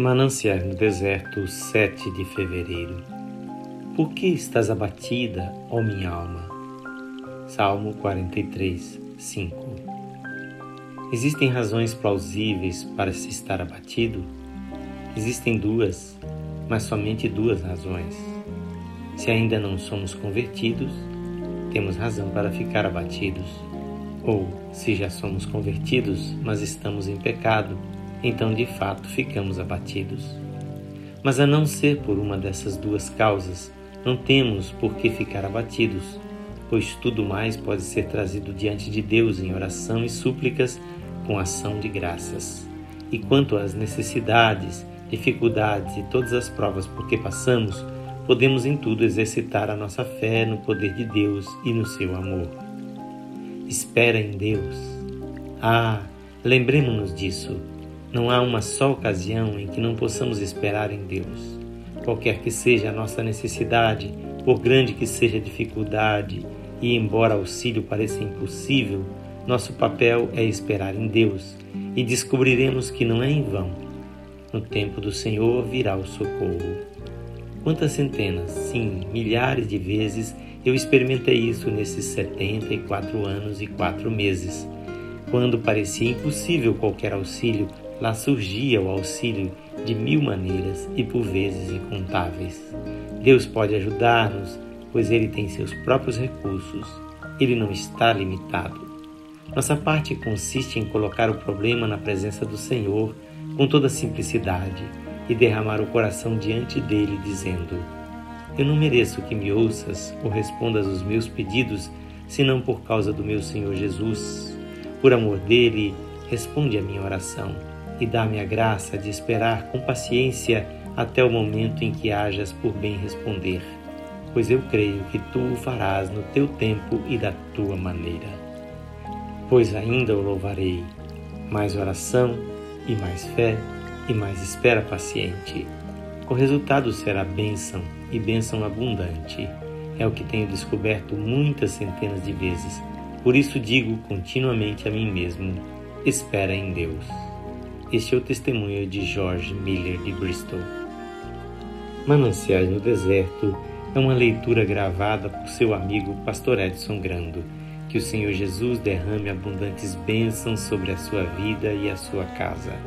Mananciais no deserto, 7 de fevereiro. Por que estás abatida, ó minha alma? Salmo 43, 5. Existem razões plausíveis para se estar abatido? Existem duas, mas somente duas razões. Se ainda não somos convertidos, temos razão para ficar abatidos. Ou, se já somos convertidos, mas estamos em pecado, então de fato ficamos abatidos. Mas a não ser por uma dessas duas causas, não temos por que ficar abatidos, pois tudo mais pode ser trazido diante de Deus em oração e súplicas com ação de graças. E quanto às necessidades, dificuldades e todas as provas por que passamos, podemos em tudo exercitar a nossa fé no poder de Deus e no seu amor. Espera em Deus. Ah, lembremos-nos disso. Não há uma só ocasião em que não possamos esperar em Deus. Qualquer que seja a nossa necessidade, por grande que seja a dificuldade, e embora auxílio pareça impossível, nosso papel é esperar em Deus e descobriremos que não é em vão. No tempo do Senhor virá o socorro. Quantas centenas, sim, milhares de vezes eu experimentei isso nesses 74 anos e 4 meses. Quando parecia impossível qualquer auxílio, Lá surgia o auxílio de mil maneiras e por vezes incontáveis. Deus pode ajudar-nos, pois Ele tem seus próprios recursos. Ele não está limitado. Nossa parte consiste em colocar o problema na presença do Senhor com toda simplicidade e derramar o coração diante dele, dizendo: Eu não mereço que me ouças ou respondas os meus pedidos, senão por causa do meu Senhor Jesus. Por amor dele, responde a minha oração e dá-me a graça de esperar com paciência até o momento em que hajas por bem responder, pois eu creio que tu o farás no teu tempo e da tua maneira. Pois ainda o louvarei, mais oração e mais fé e mais espera paciente. O resultado será bênção e bênção abundante. É o que tenho descoberto muitas centenas de vezes. Por isso digo continuamente a mim mesmo: espera em Deus. Este é o testemunho de George Miller de Bristol. Mananciais no Deserto é uma leitura gravada por seu amigo Pastor Edson Grando. Que o Senhor Jesus derrame abundantes bênçãos sobre a sua vida e a sua casa.